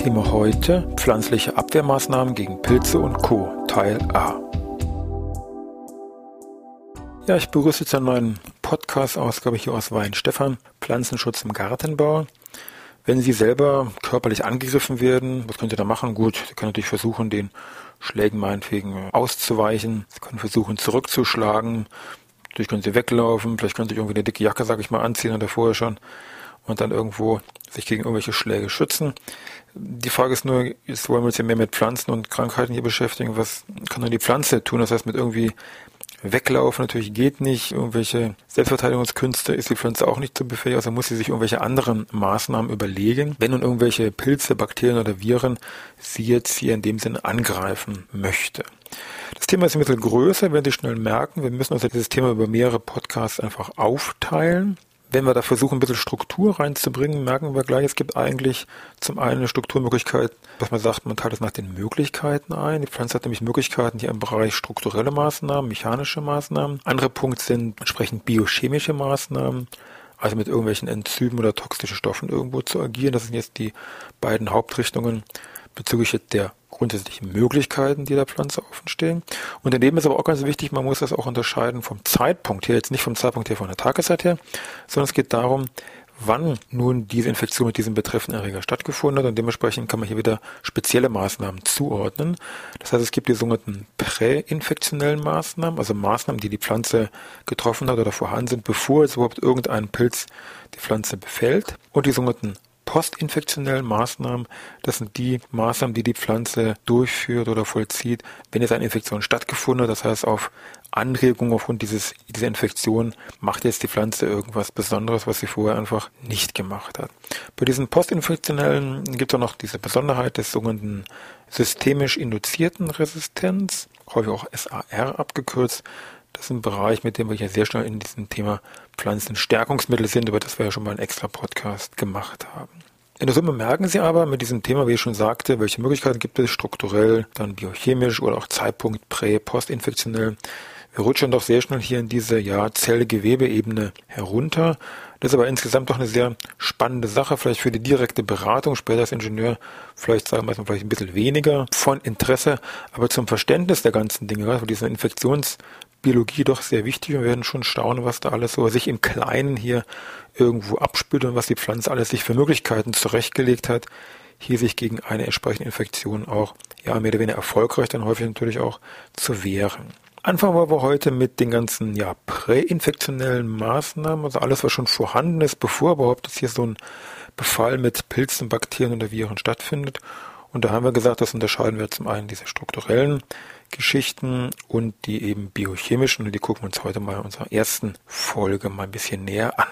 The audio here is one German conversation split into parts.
Thema heute pflanzliche Abwehrmaßnahmen gegen Pilze und Co. Teil A. Ja, ich begrüße jetzt einen neuen Podcast-Ausgabe hier aus Weinstefan, Pflanzenschutz im Gartenbau. Wenn Sie selber körperlich angegriffen werden, was können Sie da machen? Gut, Sie können natürlich versuchen, den Schlägen meinetwegen auszuweichen. Sie können versuchen, zurückzuschlagen. Natürlich können Sie weglaufen. Vielleicht können Sie irgendwie eine dicke Jacke, sag ich mal, anziehen oder vorher schon und dann irgendwo sich gegen irgendwelche Schläge schützen. Die Frage ist nur, jetzt wollen wir uns ja mehr mit Pflanzen und Krankheiten hier beschäftigen. Was kann denn die Pflanze tun? Das heißt, mit irgendwie weglaufen natürlich geht nicht. Irgendwelche Selbstverteidigungskünste ist die Pflanze auch nicht zu befähigen. Also muss sie sich irgendwelche anderen Maßnahmen überlegen. Wenn nun irgendwelche Pilze, Bakterien oder Viren sie jetzt hier in dem Sinne angreifen möchte. Das Thema ist ein bisschen größer, werden Sie schnell merken. Wir müssen also dieses Thema über mehrere Podcasts einfach aufteilen wenn wir da versuchen, ein bisschen Struktur reinzubringen, merken wir gleich, es gibt eigentlich zum einen eine Strukturmöglichkeit, was man sagt, man teilt es nach den Möglichkeiten ein. Die Pflanze hat nämlich Möglichkeiten hier im Bereich strukturelle Maßnahmen, mechanische Maßnahmen. Andere Punkte sind entsprechend biochemische Maßnahmen, also mit irgendwelchen Enzymen oder toxischen Stoffen irgendwo zu agieren. Das sind jetzt die beiden Hauptrichtungen bezüglich der grundsätzlichen Möglichkeiten, die der Pflanze offenstehen. Und daneben ist aber auch ganz wichtig, man muss das auch unterscheiden vom Zeitpunkt her, jetzt nicht vom Zeitpunkt her von der Tageszeit her, sondern es geht darum, wann nun diese Infektion mit diesem betreffenden Erreger stattgefunden hat und dementsprechend kann man hier wieder spezielle Maßnahmen zuordnen. Das heißt, es gibt die sogenannten präinfektionellen Maßnahmen, also Maßnahmen, die die Pflanze getroffen hat oder vorhanden sind, bevor es überhaupt irgendein Pilz die Pflanze befällt und die sogenannten postinfektionellen Maßnahmen, das sind die Maßnahmen, die die Pflanze durchführt oder vollzieht, wenn jetzt eine Infektion stattgefunden hat. Das heißt, auf Anregung aufgrund dieses, dieser Infektion macht jetzt die Pflanze irgendwas Besonderes, was sie vorher einfach nicht gemacht hat. Bei diesen postinfektionellen gibt es auch noch diese Besonderheit des sogenannten systemisch induzierten Resistenz, häufig auch SAR abgekürzt. Das ist ein Bereich, mit dem wir ja sehr schnell in diesem Thema Pflanzenstärkungsmittel sind, über das wir ja schon mal einen extra Podcast gemacht haben. In der Summe merken Sie aber mit diesem Thema, wie ich schon sagte, welche Möglichkeiten gibt es strukturell, dann biochemisch oder auch Zeitpunkt prä, postinfektionell. Wir rutschen doch sehr schnell hier in diese ja, Zellgewebeebene herunter. Das ist aber insgesamt doch eine sehr spannende Sache, vielleicht für die direkte Beratung, später als Ingenieur, vielleicht sagen wir es vielleicht ein bisschen weniger von Interesse, aber zum Verständnis der ganzen Dinge, gerade für diesen Infektions- Biologie doch sehr wichtig. Wir werden schon staunen, was da alles so sich im Kleinen hier irgendwo abspült und was die Pflanze alles sich für Möglichkeiten zurechtgelegt hat, hier sich gegen eine entsprechende Infektion auch ja mehr oder weniger erfolgreich dann häufig natürlich auch zu wehren. Anfangen wir aber heute mit den ganzen ja, präinfektionellen Maßnahmen, also alles, was schon vorhanden ist, bevor überhaupt jetzt hier so ein Befall mit Pilzen, Bakterien oder Viren stattfindet. Und da haben wir gesagt, das unterscheiden wir zum einen diese strukturellen Geschichten und die eben biochemischen. Und die gucken wir uns heute mal in unserer ersten Folge mal ein bisschen näher an.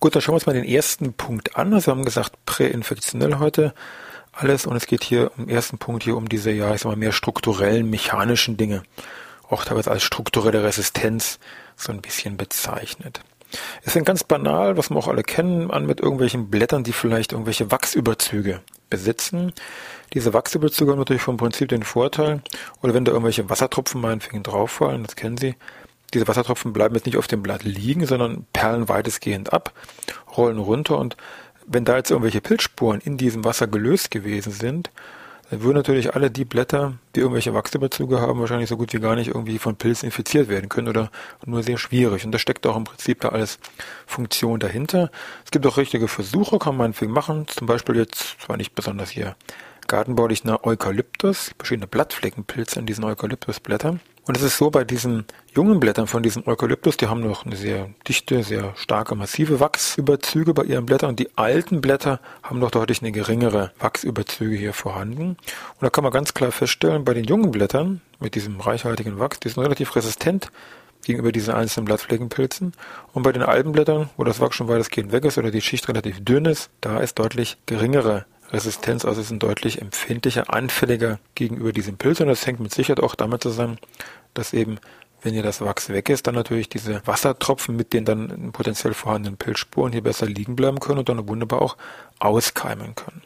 Gut, dann schauen wir uns mal den ersten Punkt an. Also wir haben gesagt, präinfektionell heute alles und es geht hier im ersten Punkt hier um diese, ja, ich sag mal, mehr strukturellen, mechanischen Dinge. Auch teilweise als strukturelle Resistenz so ein bisschen bezeichnet. Es sind ganz banal, was wir auch alle kennen, an mit irgendwelchen Blättern, die vielleicht irgendwelche Wachsüberzüge besitzen. Diese Wachsüberzüge haben natürlich vom Prinzip den Vorteil, oder wenn da irgendwelche Wassertropfen meinetwegen drauffallen, das kennen Sie, diese Wassertropfen bleiben jetzt nicht auf dem Blatt liegen, sondern perlen weitestgehend ab, rollen runter und wenn da jetzt irgendwelche Pilzspuren in diesem Wasser gelöst gewesen sind, dann würden natürlich alle die Blätter, die irgendwelche Wachsüberzüge haben, wahrscheinlich so gut wie gar nicht irgendwie von Pilzen infiziert werden können oder nur sehr schwierig. Und da steckt auch im Prinzip da alles Funktion dahinter. Es gibt auch richtige Versuche, kann man viel machen. Zum Beispiel jetzt, zwar nicht besonders hier gartenbaulich, nach Eukalyptus, verschiedene Blattfleckenpilze in diesen Eukalyptusblättern. Und es ist so, bei diesen jungen Blättern von diesem Eukalyptus, die haben noch eine sehr dichte, sehr starke, massive Wachsüberzüge bei ihren Blättern. Und die alten Blätter haben noch deutlich eine geringere Wachsüberzüge hier vorhanden. Und da kann man ganz klar feststellen, bei den jungen Blättern mit diesem reichhaltigen Wachs, die sind relativ resistent gegenüber diesen einzelnen Blattfleckenpilzen. Und bei den alten Blättern, wo das Wachs schon weitestgehend weg ist oder die Schicht relativ dünn ist, da ist deutlich geringere Resistenz, also sind deutlich empfindlicher, anfälliger gegenüber diesem Pilz. Und das hängt mit Sicherheit auch damit zusammen, dass eben, wenn hier das Wachs weg ist, dann natürlich diese Wassertropfen mit den dann potenziell vorhandenen Pilzspuren hier besser liegen bleiben können und dann wunderbar auch auskeimen können.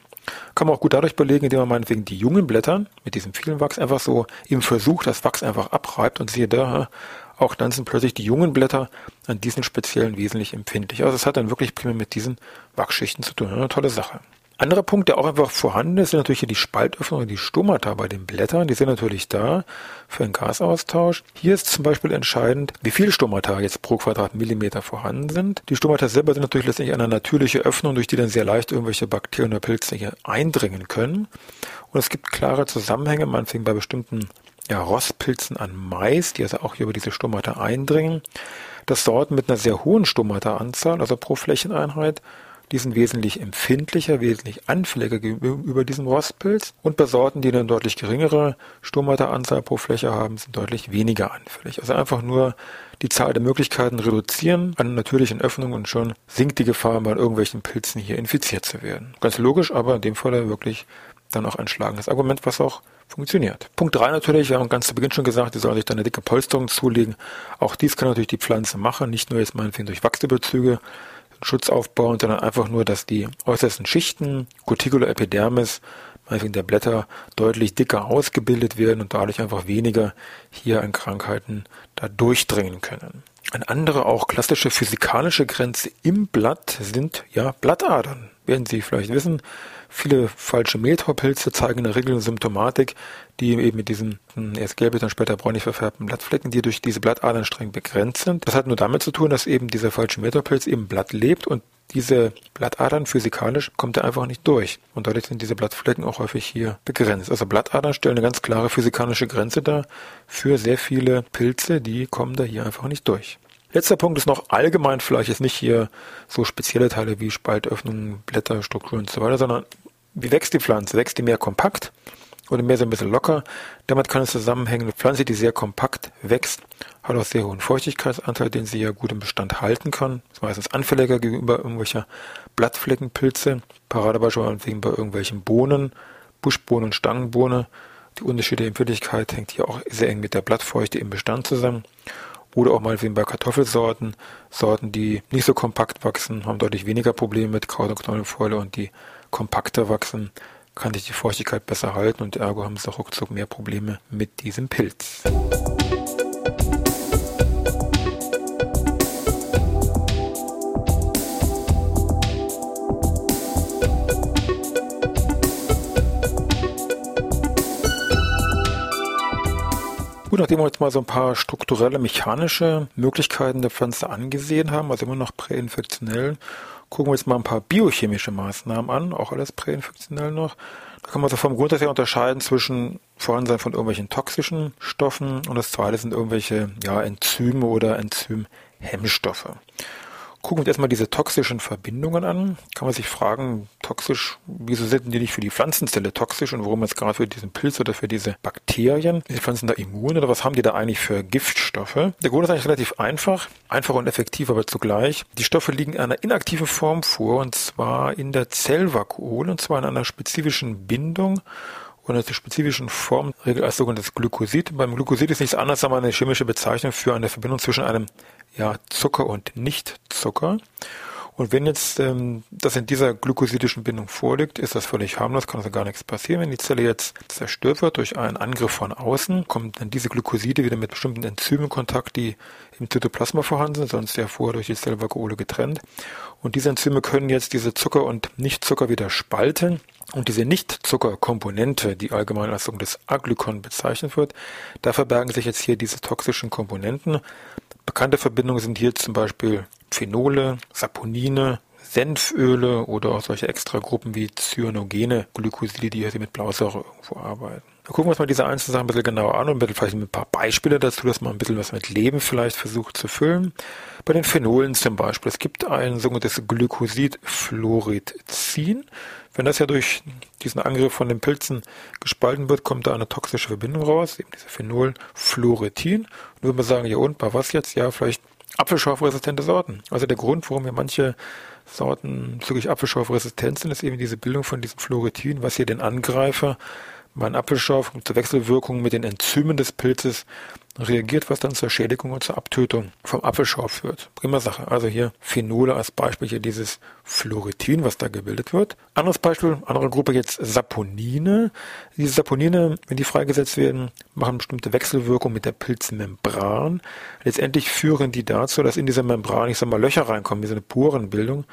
Kann man auch gut dadurch belegen, indem man meinetwegen die jungen Blätter mit diesem vielen Wachs einfach so im Versuch das Wachs einfach abreibt und siehe da, auch dann sind plötzlich die jungen Blätter an diesen speziellen wesentlich empfindlich. Also es hat dann wirklich primär mit diesen Wachschichten zu tun. Eine tolle Sache. Anderer Punkt, der auch einfach vorhanden ist, sind natürlich hier die Spaltöffnungen, die Stomata bei den Blättern. Die sind natürlich da für einen Gasaustausch. Hier ist zum Beispiel entscheidend, wie viele Stomata jetzt pro Quadratmillimeter vorhanden sind. Die Stomata selber sind natürlich letztendlich eine natürliche Öffnung, durch die dann sehr leicht irgendwelche Bakterien oder Pilze hier eindringen können. Und es gibt klare Zusammenhänge, fängt bei bestimmten ja, Rostpilzen an Mais, die also auch hier über diese Stomata eindringen, dass Sorten mit einer sehr hohen Stomata-Anzahl, also pro Flächeneinheit, die sind wesentlich empfindlicher, wesentlich anfälliger gegenüber diesem Rostpilz. Und bei Sorten, die eine deutlich geringere Stomata-Anzahl pro Fläche haben, sind deutlich weniger anfällig. Also einfach nur die Zahl der Möglichkeiten reduzieren an natürlichen Öffnungen und schon sinkt die Gefahr, bei irgendwelchen Pilzen hier infiziert zu werden. Ganz logisch, aber in dem Fall wirklich dann auch ein schlagendes Argument, was auch funktioniert. Punkt drei natürlich, wir haben ganz zu Beginn schon gesagt, die sollen sich da eine dicke Polsterung zulegen. Auch dies kann natürlich die Pflanze machen, nicht nur jetzt meinetwegen durch Wachsüberzüge, Schutz aufbauen, sondern einfach nur, dass die äußersten Schichten, Cuticula Epidermis, meinetwegen der Blätter, deutlich dicker ausgebildet werden und dadurch einfach weniger hier an Krankheiten da durchdringen können. Eine andere, auch klassische physikalische Grenze im Blatt sind ja Blattadern. Werden Sie vielleicht wissen, Viele falsche Mehltaupilze zeigen in der Regel eine Symptomatik, die eben mit diesen hm, erst gelblich, dann später bräunlich verfärbten Blattflecken, die durch diese Blattadern streng begrenzt sind. Das hat nur damit zu tun, dass eben dieser falsche Mehltaupilz im Blatt lebt und diese Blattadern physikalisch kommt er einfach nicht durch. Und dadurch sind diese Blattflecken auch häufig hier begrenzt. Also Blattadern stellen eine ganz klare physikalische Grenze dar für sehr viele Pilze, die kommen da hier einfach nicht durch. Letzter Punkt ist noch allgemein, vielleicht jetzt nicht hier so spezielle Teile wie Spaltöffnungen, Blätterstrukturen und so weiter, sondern wie wächst die Pflanze? Wächst die mehr kompakt oder mehr so ein bisschen locker? Damit kann es zusammenhängen. Pflanze, die sehr kompakt wächst, hat auch sehr hohen Feuchtigkeitsanteil, den sie ja gut im Bestand halten kann. Ist meistens anfälliger gegenüber irgendwelcher Blattfleckenpilze. Paradebeispiel bei irgendwelchen Bohnen, Buschbohnen und Stangenbohne. Die unterschiedliche Empfindlichkeit hängt hier auch sehr eng mit der Blattfeuchte im Bestand zusammen. Oder auch mal bei Kartoffelsorten, Sorten, die nicht so kompakt wachsen, haben deutlich weniger Probleme mit Kraut- und Knollenfäule und die kompakter wachsen, kann sich die Feuchtigkeit besser halten und ergo haben sie auch ruckzuck mehr Probleme mit diesem Pilz. Gut, nachdem wir jetzt mal so ein paar strukturelle, mechanische Möglichkeiten der Pflanze angesehen haben, also immer noch präinfektionell, gucken wir jetzt mal ein paar biochemische Maßnahmen an, auch alles präinfektionell noch. Da kann man so vom Grundsatz her unterscheiden zwischen Vorhandensein von irgendwelchen toxischen Stoffen und das zweite sind irgendwelche ja, Enzyme oder Enzymhemmstoffe. Gucken wir uns erstmal diese toxischen Verbindungen an. Kann man sich fragen, toxisch, wieso sind die nicht für die Pflanzenzelle toxisch und warum jetzt gerade für diesen Pilz oder für diese Bakterien? Sind die Pflanzen da immun oder was haben die da eigentlich für Giftstoffe? Der Grund ist eigentlich relativ einfach, einfach und effektiv, aber zugleich. Die Stoffe liegen in einer inaktiven Form vor und zwar in der Zellvakuole und zwar in einer spezifischen Bindung und eine spezifischen Form regelt als sogenanntes Glykosid. Beim Glykosid ist nichts anderes als eine chemische Bezeichnung für eine Verbindung zwischen einem ja, Zucker und Nichtzucker. Und wenn jetzt ähm, das in dieser glykosidischen Bindung vorliegt, ist das völlig harmlos, kann also gar nichts passieren. Wenn die Zelle jetzt zerstört wird durch einen Angriff von außen, kommt dann diese Glykoside wieder mit bestimmten Enzymen in Kontakt, die im Zytoplasma vorhanden sind, sonst ja vorher durch die Zellvakuole getrennt. Und diese Enzyme können jetzt diese Zucker und Nichtzucker wieder spalten. Und diese Nichtzuckerkomponente, die allgemein als des Aglykon bezeichnet wird, da verbergen sich jetzt hier diese toxischen Komponenten. Bekannte Verbindungen sind hier zum Beispiel Phenole, Saponine, Senföle oder auch solche Extragruppen wie Cyanogene Glykoside, die hier mit Blausäure irgendwo arbeiten. Wir gucken uns mal diese einzelnen Sachen ein bisschen genauer an und vielleicht ein paar Beispiele dazu, dass man ein bisschen was mit Leben vielleicht versucht zu füllen. Bei den Phenolen zum Beispiel. Es gibt ein sogenanntes Glycosid-Fluorizin. Wenn das ja durch diesen Angriff von den Pilzen gespalten wird, kommt da eine toxische Verbindung raus, eben diese Phenolfluoretin. Und würde man sagen, ja und, bei was jetzt? Ja, vielleicht apfelschorfresistente Sorten. Also der Grund, warum wir manche Sorten zügig apfelschorfresistent sind, ist eben diese Bildung von diesem Fluoretin, was hier den Angreifer mein Apfelschorf zur Wechselwirkung mit den Enzymen des Pilzes reagiert, was dann zur Schädigung und zur Abtötung vom Apfelschorf führt. Prima Sache. Also hier Phenole als Beispiel, hier dieses Fluoretin, was da gebildet wird. Anderes Beispiel, andere Gruppe jetzt Saponine. Diese Saponine, wenn die freigesetzt werden, machen bestimmte Wechselwirkung mit der Pilzmembran. Letztendlich führen die dazu, dass in dieser Membran, ich sag mal, Löcher reinkommen, wie so eine Porenbildung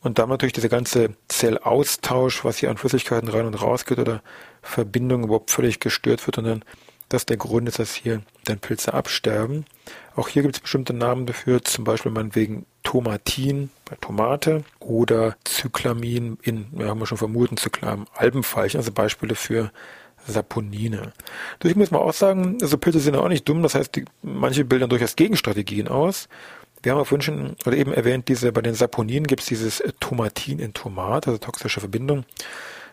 und damit durch diese ganze Zellaustausch, was hier an Flüssigkeiten rein und raus geht oder Verbindung überhaupt völlig gestört wird und dann das der Grund ist, dass hier dann Pilze absterben. Auch hier gibt es bestimmte Namen dafür, zum Beispiel meinetwegen Tomatin bei Tomate oder Zyklamin in, ja, haben wir schon vermuten, Zyklamin Albenfeichen, also Beispiele für Saponine. Ich muss mal auch sagen, also Pilze sind ja auch nicht dumm, das heißt, die, manche bilden durchaus Gegenstrategien aus. Wir haben auch wünschen, oder eben erwähnt, diese, bei den Saponinen gibt es dieses Tomatin in Tomat, also toxische Verbindung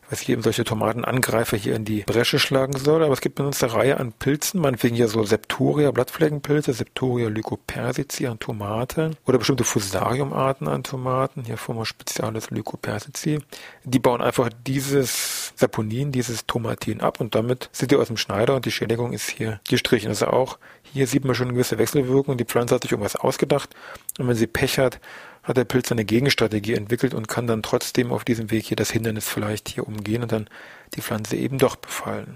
was hier eben solche Tomatenangreifer hier in die Bresche schlagen soll. Aber es gibt eine Reihe an Pilzen, meinetwegen hier so Septoria Blattfleckenpilze, Septoria lycopersici an Tomaten oder bestimmte Fusariumarten an Tomaten, hier Forma Spezialis lycopersici. Die bauen einfach dieses Saponin, dieses Tomatin ab und damit sind die aus dem Schneider und die Schädigung ist hier gestrichen. Also auch hier sieht man schon eine gewisse Wechselwirkung. Die Pflanze hat sich irgendwas ausgedacht und wenn sie Pech hat, hat der Pilz eine Gegenstrategie entwickelt und kann dann trotzdem auf diesem Weg hier das Hindernis vielleicht hier umgehen und dann die Pflanze eben doch befallen.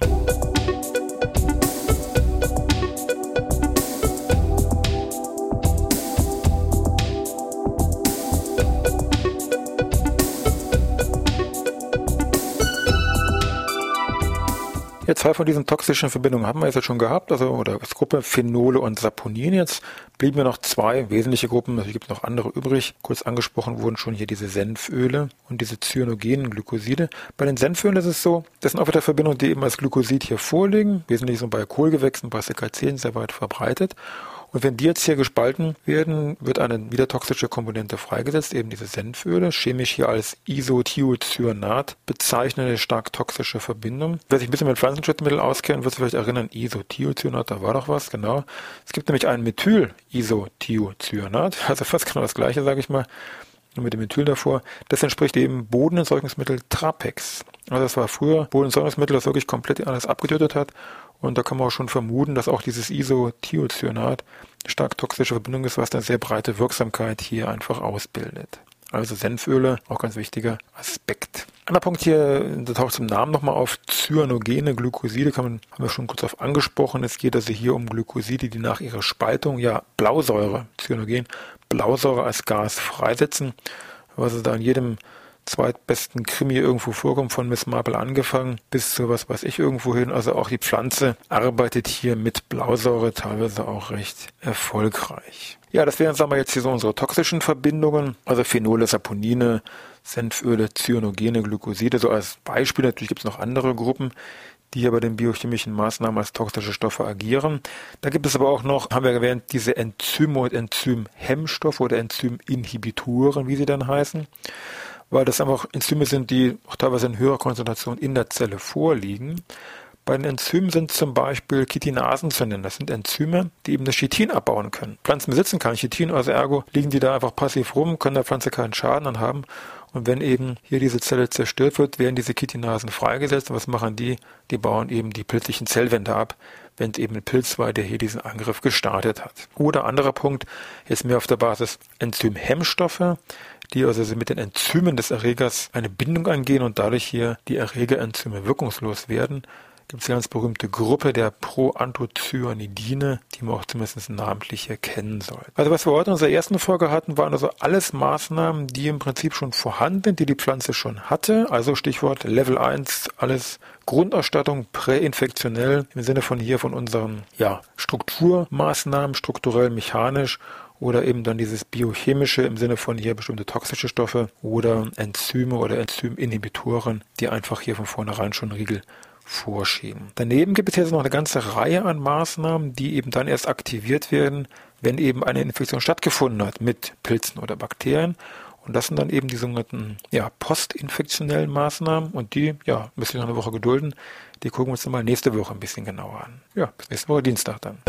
Ja, zwei von diesen toxischen Verbindungen haben wir jetzt schon gehabt, also oder als Gruppe Phenole und Saponin. Jetzt blieben mir noch zwei wesentliche Gruppen, natürlich gibt es noch andere übrig. Kurz angesprochen wurden schon hier diese Senföle und diese cyanogenen Glykoside. Bei den Senfölen ist es so, das sind auch wieder Verbindungen, die eben als Glykosid hier vorliegen, wesentlich so bei Kohlgewächsen, bei Sekazeen sehr weit verbreitet. Und wenn die jetzt hier gespalten werden, wird eine wieder toxische Komponente freigesetzt, eben diese Senföle, chemisch hier als Isothiocyanat bezeichnete stark toxische Verbindung. Wer sich ein bisschen mit Pflanzenschutzmitteln auskennt, wird sich vielleicht erinnern, Isothiocyanat, da war doch was, genau. Es gibt nämlich ein Methyl-Isothiocyanat, also fast genau das gleiche, sage ich mal mit dem Methyl davor, das entspricht eben Bodenentsorgungsmittel Trapex. Also das war früher Bodenentsorgungsmittel, das wirklich komplett alles abgetötet hat und da kann man auch schon vermuten, dass auch dieses Isothiocyanat stark toxische Verbindung ist, was eine sehr breite Wirksamkeit hier einfach ausbildet. Also Senföle, auch ganz wichtiger Aspekt. Anderer Punkt hier, da taucht zum Namen nochmal auf, cyanogene Glykoside, kann man, haben wir schon kurz auf angesprochen. Es geht also hier um Glykoside, die nach ihrer Spaltung ja Blausäure, Cyanogen, Blausäure als Gas freisetzen, was es da in jedem zweitbesten Krimi irgendwo vorkommt, von Miss Marple angefangen bis zu was weiß ich irgendwo hin. Also auch die Pflanze arbeitet hier mit Blausäure teilweise auch recht erfolgreich. Ja, das wären, sagen wir jetzt hier so unsere toxischen Verbindungen, also Phenole, Saponine, Senföle, Cyanogene, Glykoside, so als Beispiel. Natürlich gibt es noch andere Gruppen, die hier bei den biochemischen Maßnahmen als toxische Stoffe agieren. Da gibt es aber auch noch, haben wir erwähnt, diese Enzyme und Enzymhemmstoffe oder Enzyminhibitoren, wie sie dann heißen weil das einfach Enzyme sind, die auch teilweise in höherer Konzentration in der Zelle vorliegen. Bei den Enzymen sind zum Beispiel Chitinasen zu nennen. Das sind Enzyme, die eben das Chitin abbauen können. Pflanzen besitzen kein Chitin, also ergo liegen die da einfach passiv rum, können der Pflanze keinen Schaden anhaben. Und wenn eben hier diese Zelle zerstört wird, werden diese Chitinasen freigesetzt. Und was machen die? Die bauen eben die pilzlichen Zellwände ab, wenn es eben ein Pilz war, der hier diesen Angriff gestartet hat. Oder anderer Punkt, jetzt mehr auf der Basis Enzymhemmstoffe die also mit den Enzymen des Erregers eine Bindung eingehen und dadurch hier die Erregerenzyme wirkungslos werden. Gibt es eine ganz berühmte Gruppe der Proanthocyanidine, die man auch zumindest namentlich hier kennen soll. Also was wir heute in unserer ersten Folge hatten, waren also alles Maßnahmen, die im Prinzip schon vorhanden sind, die die Pflanze schon hatte. Also Stichwort Level 1, alles Grundausstattung präinfektionell im Sinne von hier von unseren ja, Strukturmaßnahmen, strukturell mechanisch oder eben dann dieses biochemische im Sinne von hier bestimmte toxische Stoffe oder Enzyme oder Enzyminhibitoren, die einfach hier von vornherein schon Riegel vorschieben. Daneben gibt es jetzt noch eine ganze Reihe an Maßnahmen, die eben dann erst aktiviert werden, wenn eben eine Infektion stattgefunden hat mit Pilzen oder Bakterien. Und das sind dann eben die sogenannten ja, postinfektionellen Maßnahmen und die, ja, müssen wir noch eine Woche gedulden. Die gucken wir uns dann mal nächste Woche ein bisschen genauer an. Ja, bis nächste Woche Dienstag dann.